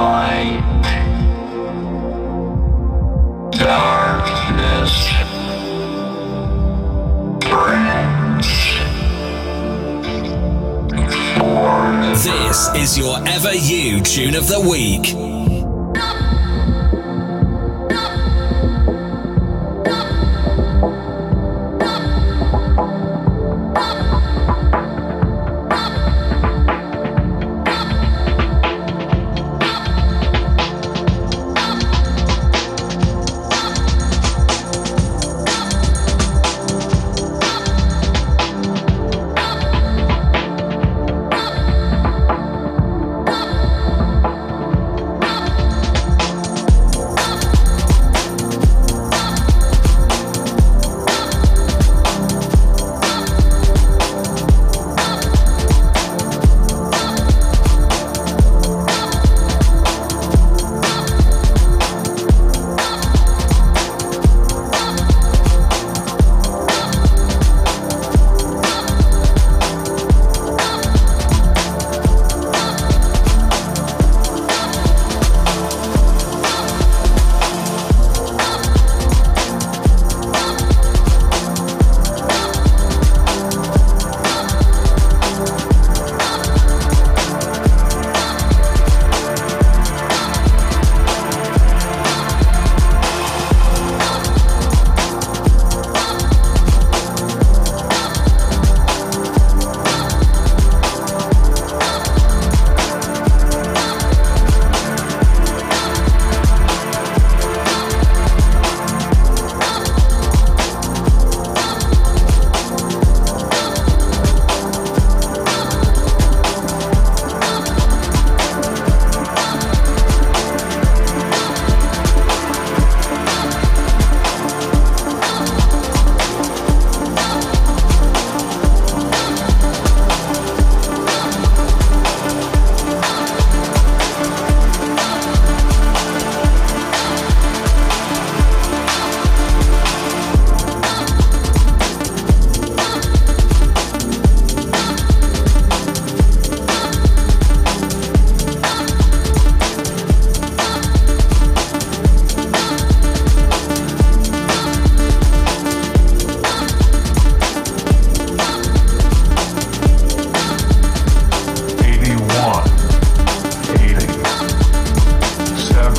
Light. Darkness. This is your Ever You tune of the week.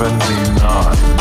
Seventy-nine, seventy-eight,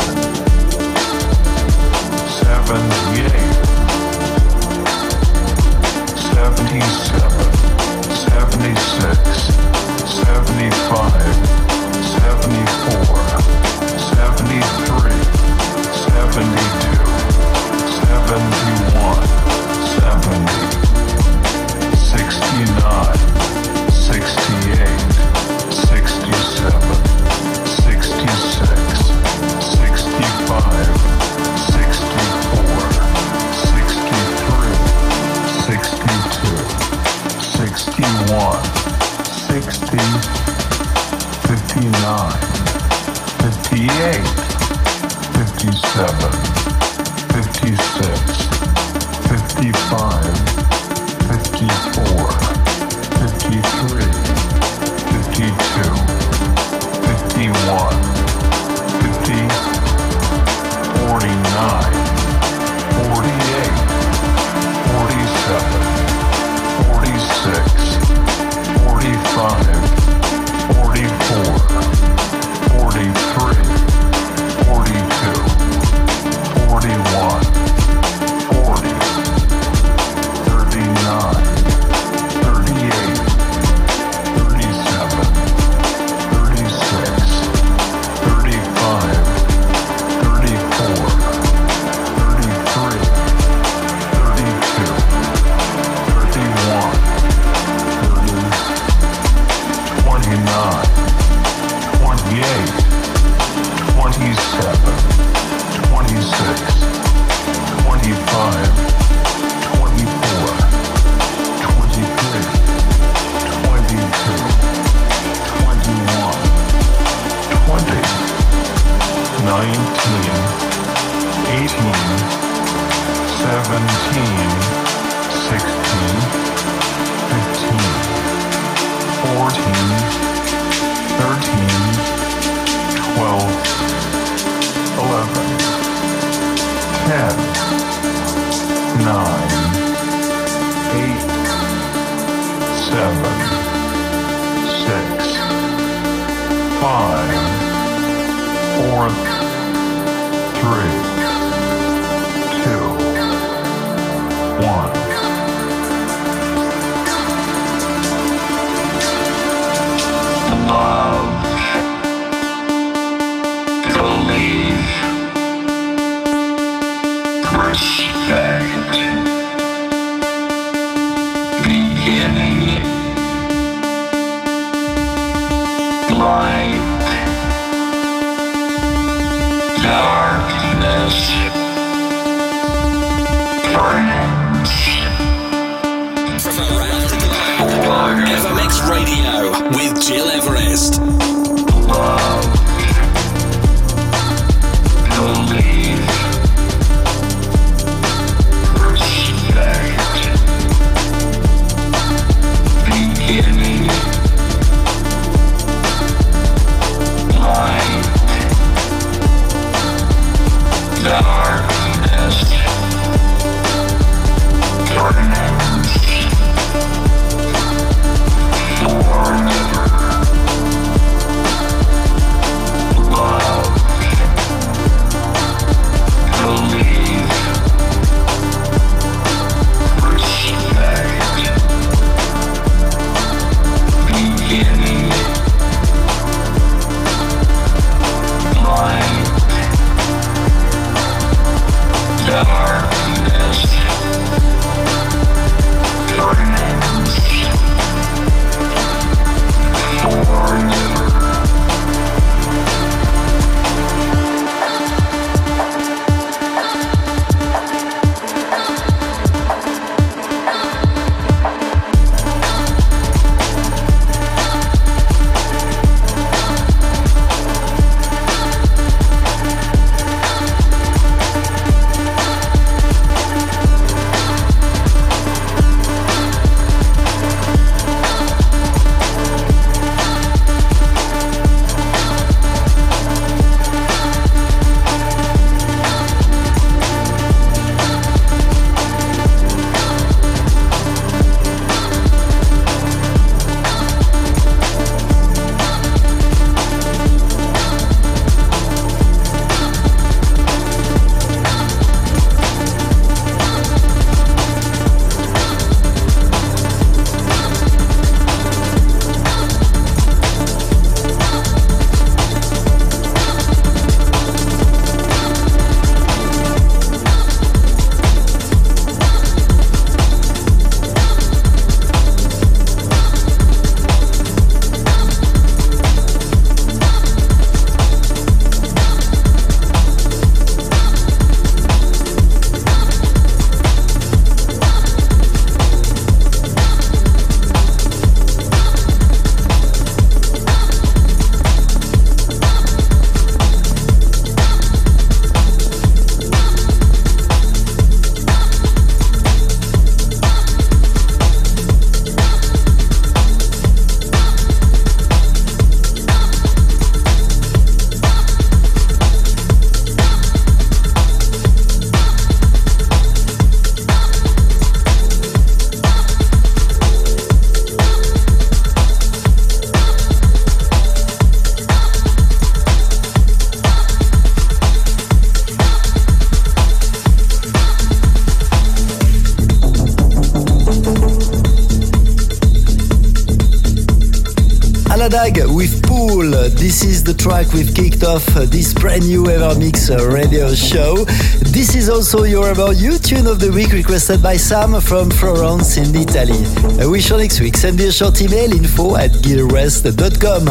try track we've kicked off this brand new Evermix radio show. This is also your about you tune of the week requested by Sam from Florence in Italy. I wish you next week. Send me a short email info at gilrest.com.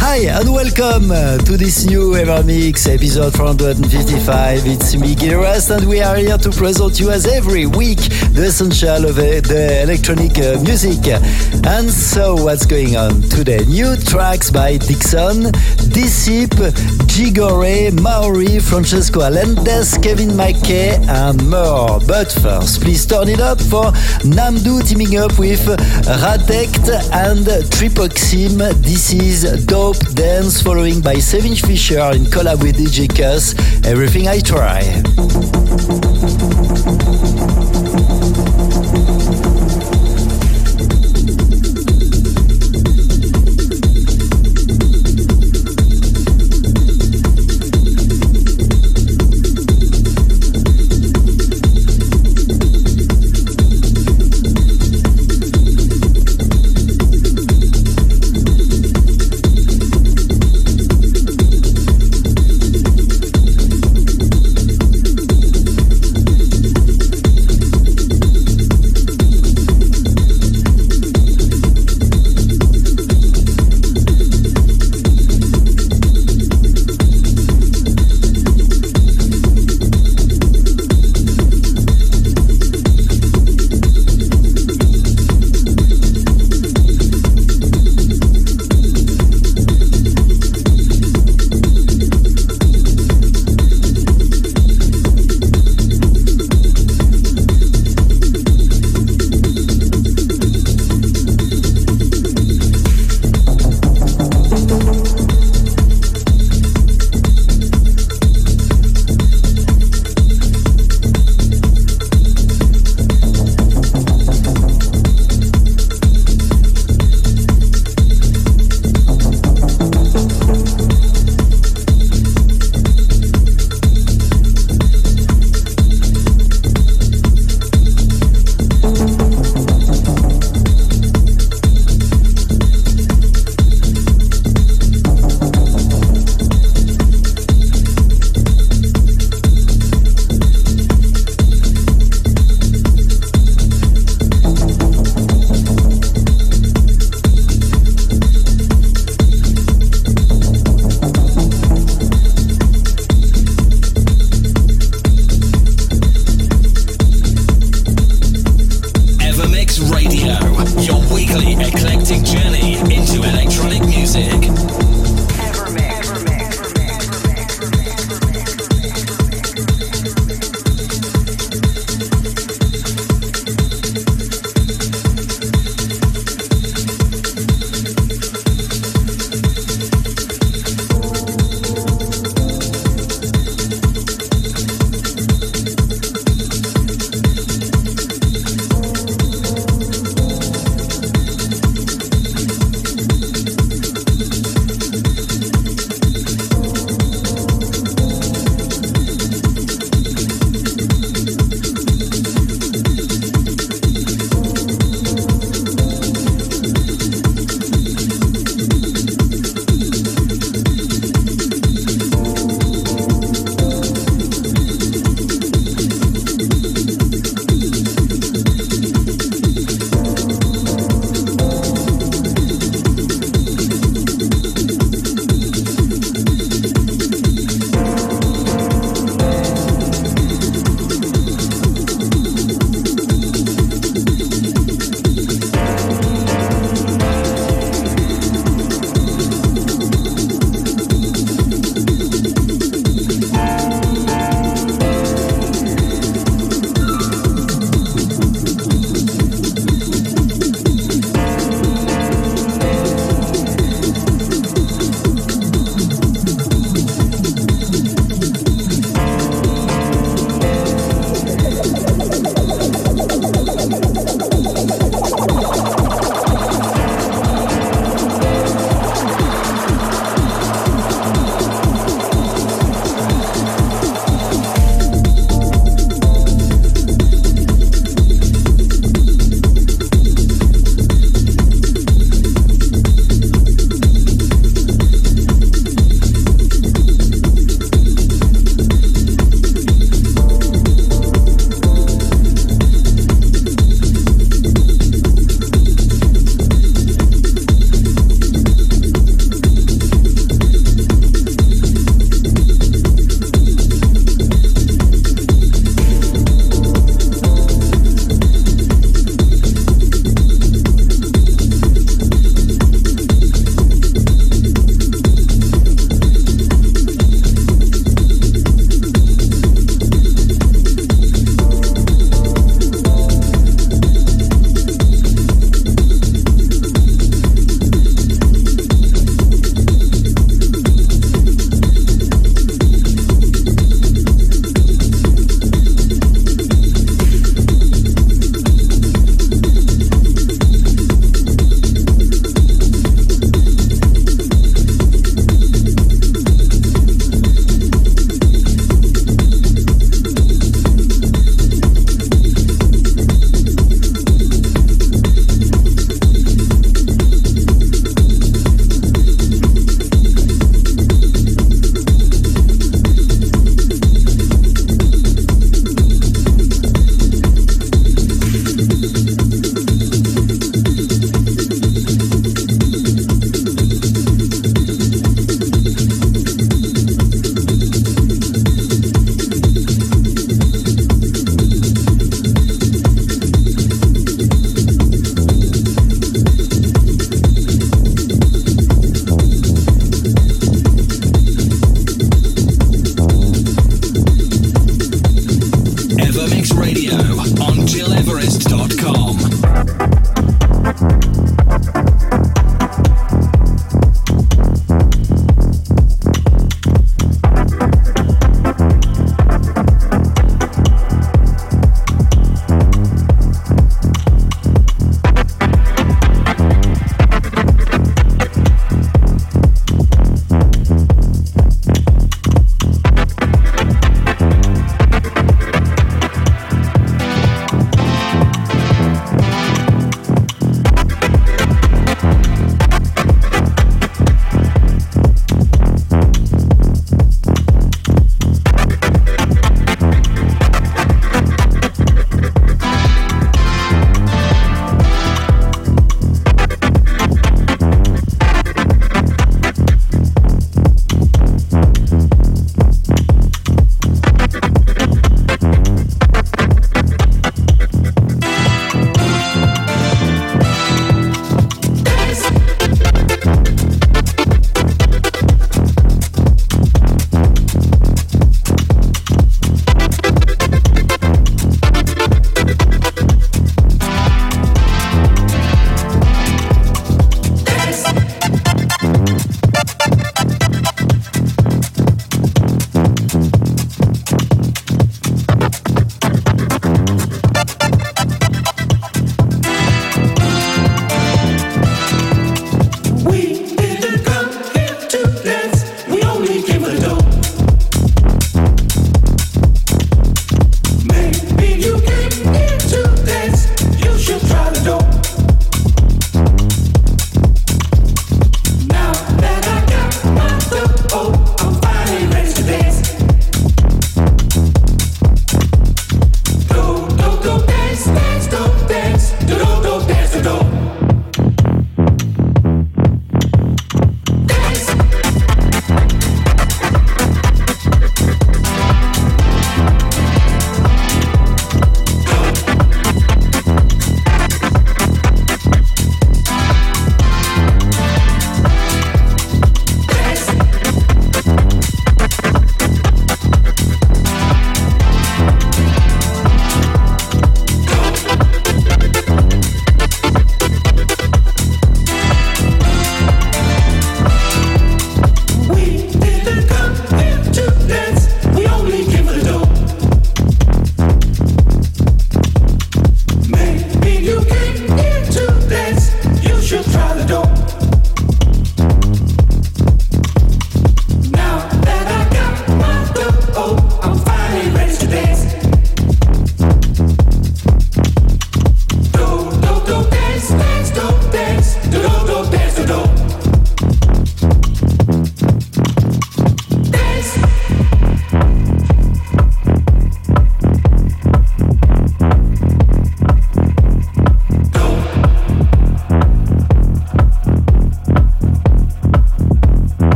Hi and welcome to this new Evermix episode 455. It's me, Gil Everest, and we are here to present you as every week the essential of uh, the electronic uh, music. And so, what's going on today? New tracks by Dixon, Dissip, Gigore, Maori, Francesco Alendes, Kevin McKay, and more. But first, please turn it up for Namdu teaming up with Radect and Tripoxim. This is Dope Dance, following by Seven Fisher in collab with DJ Cuss. Everything I try.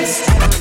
best.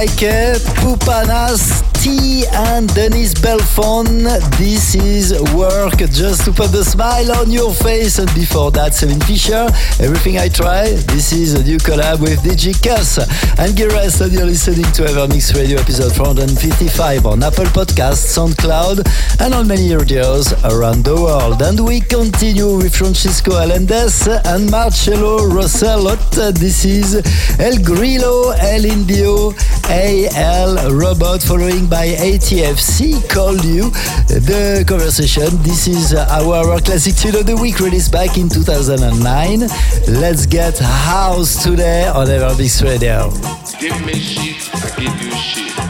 Mike, Poupanas, T and Dennis Belfon. This is work just to put the smile on your face. And before that, Seven Fisher, Everything I Try. This is a new collab with DJ Cuss and Gires, and you're listening to Evermix Radio episode 455 on Apple Podcasts, SoundCloud, and on many radios around the world. And we continue with Francisco Allendes and Marcello Rosellot. This is El Grillo, El Indio, AL Robot, following by ATFC called you the conversation. This is uh, our classic tune of the week released back in 2009. Let's get house today on Evermix Radio. Give me shit, I give you shit.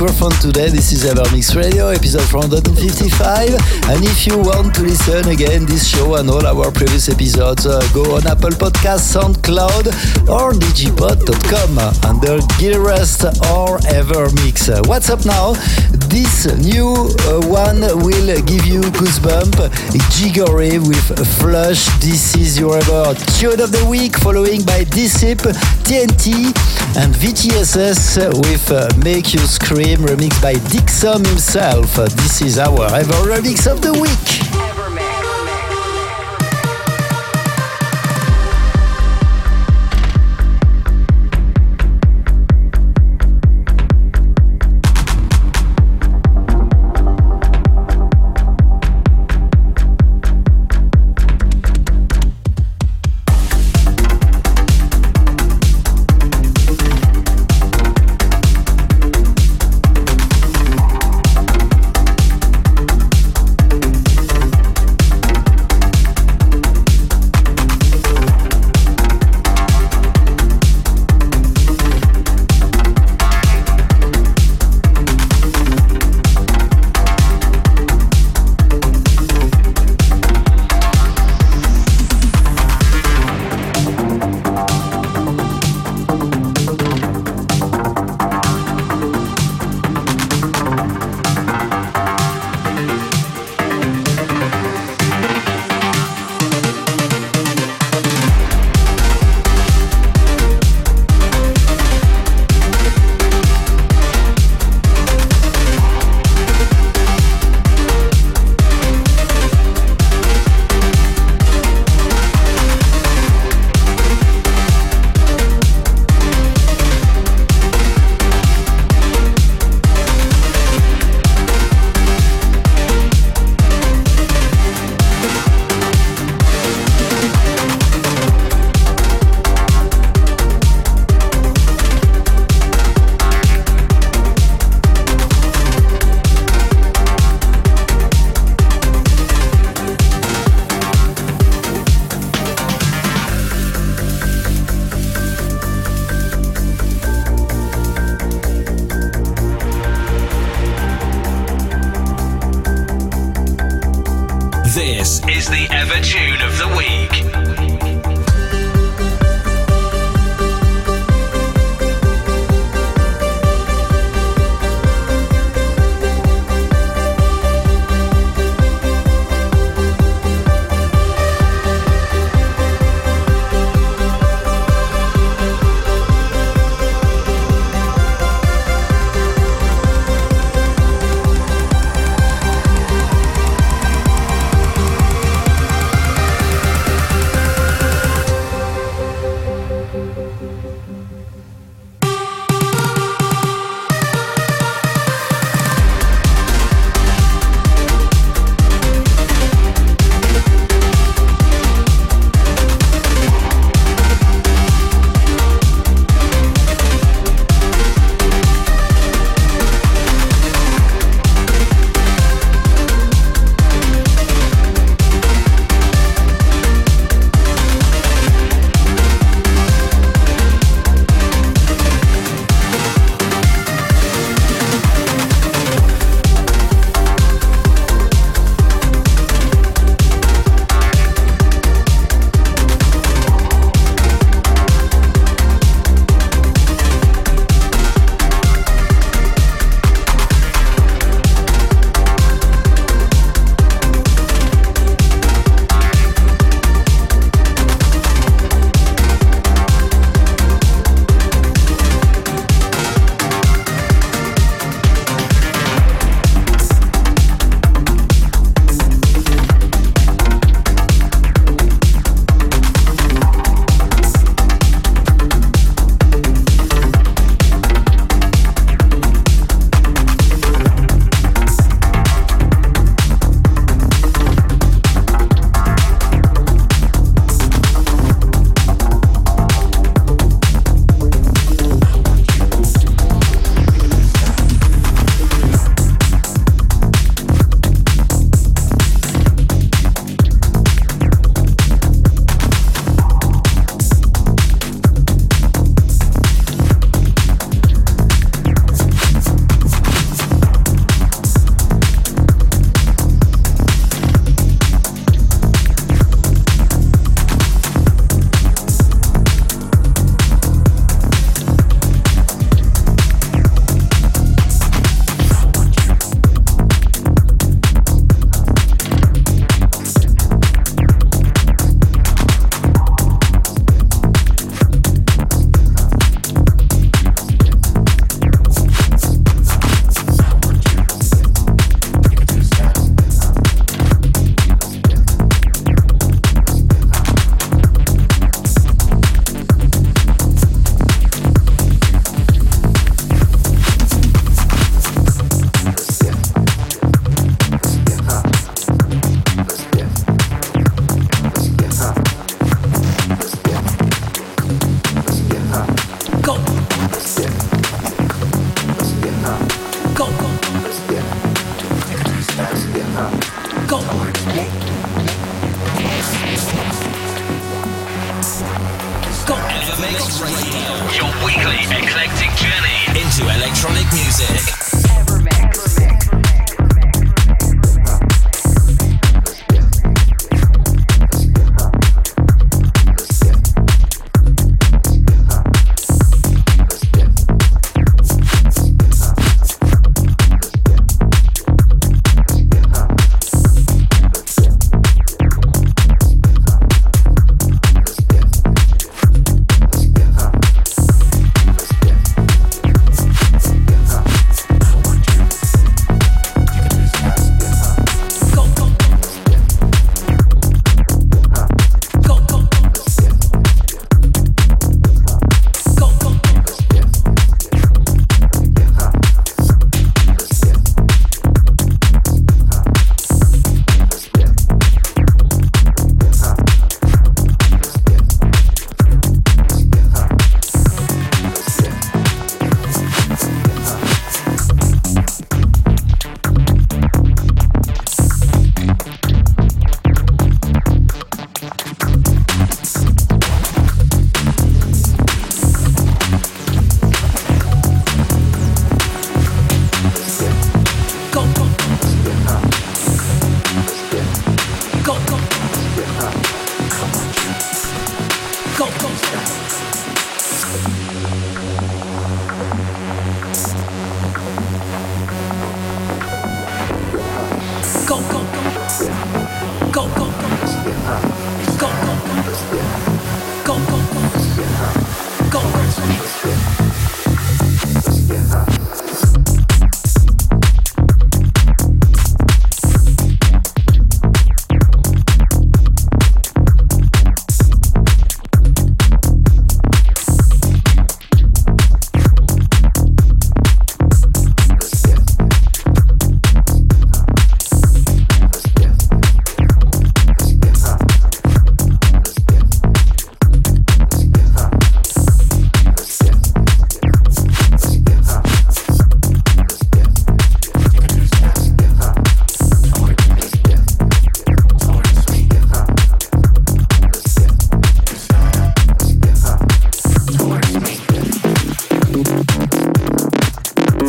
Microphone today. This is Evermix Radio, episode 455. And if you want to listen again this show and all our previous episodes, uh, go on Apple Podcasts, SoundCloud, or digipod.com under Gil Everest or Evermix. Uh, what's up now? This new uh, one will give you goosebump. Jiggory with Flush. This is your ever tune of the week, following by Disip, TNT, and VTSS with uh, Make You Scream, remixed by Dixon himself. This is our ever remix of the week.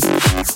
Peace.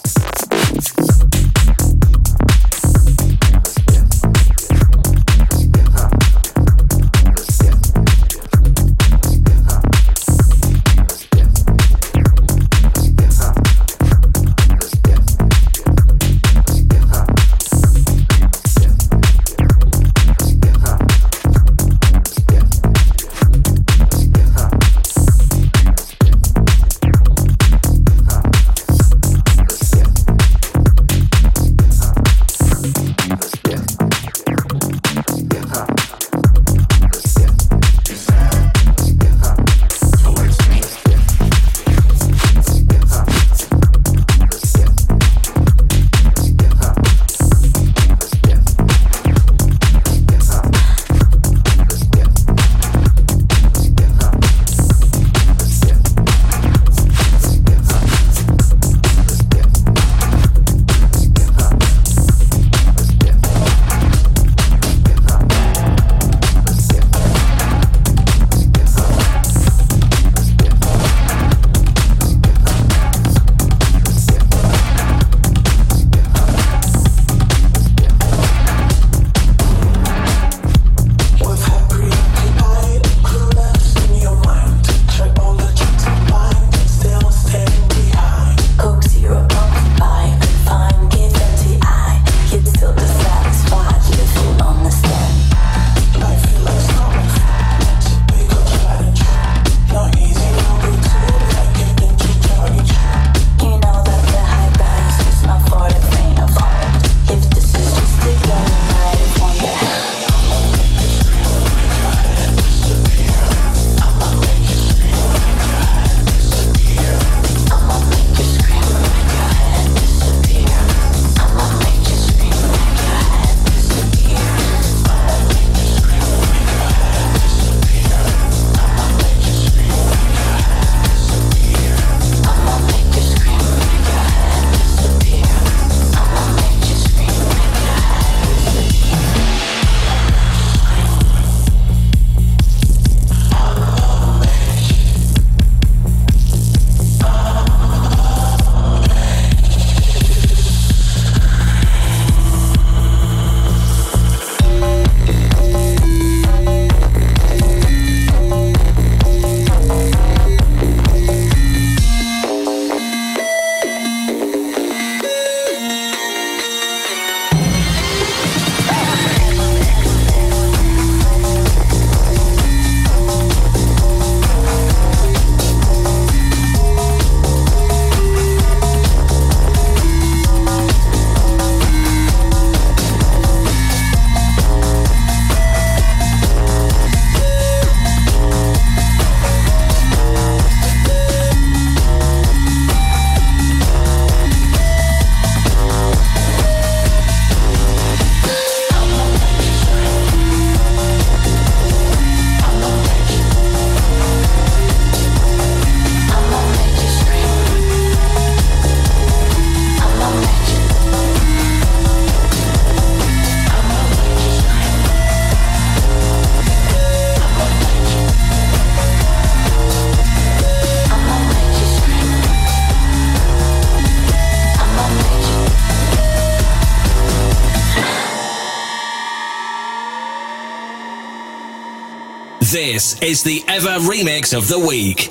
This is the Ever Remix of the Week.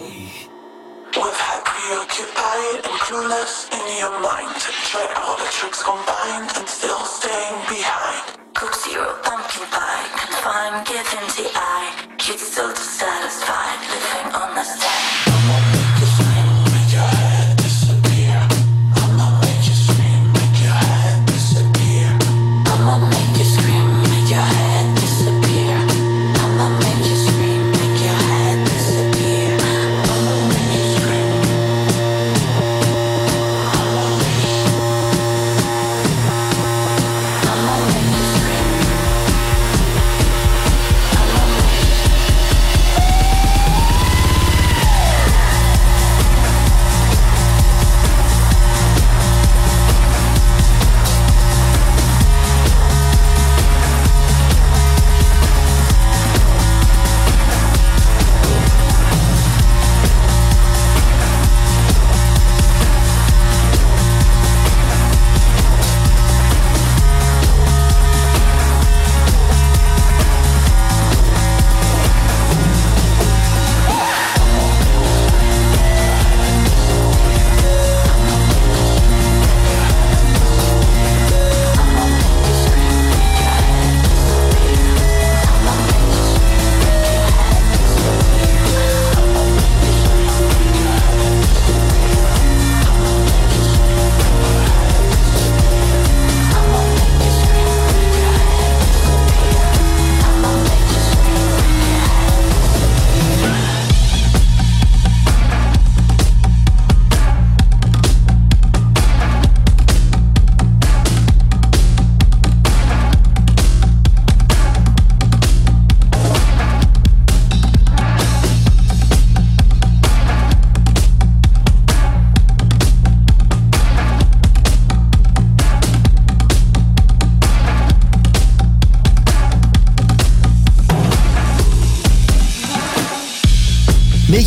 With head preoccupied and clueless in your mind. Try all the tricks combined and still staying behind. Coke zero, pumpkin pie, confined, give him the eye. Kids still dissatisfied, living on the side.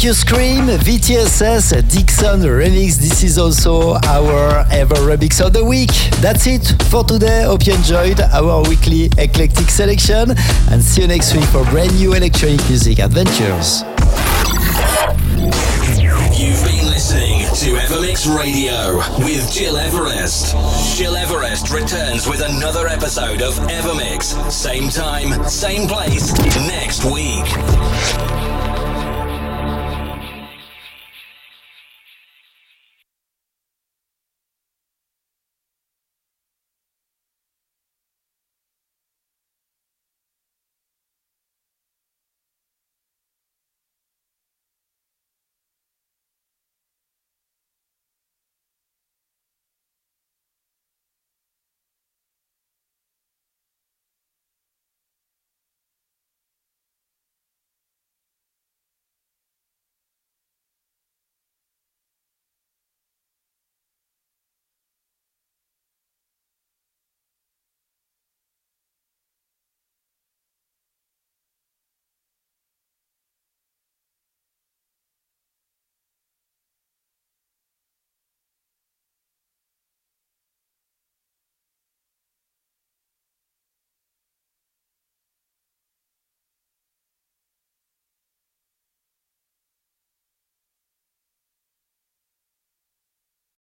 You Scream, VTSS, Dixon remix. This is also our ever remix of the week. That's it for today. Hope you enjoyed our weekly eclectic selection and see you next week for brand new electronic music adventures. You've been listening to Evermix Radio with Gil Everest. Gil Everest returns with another episode of Evermix. Same time, same place, next week.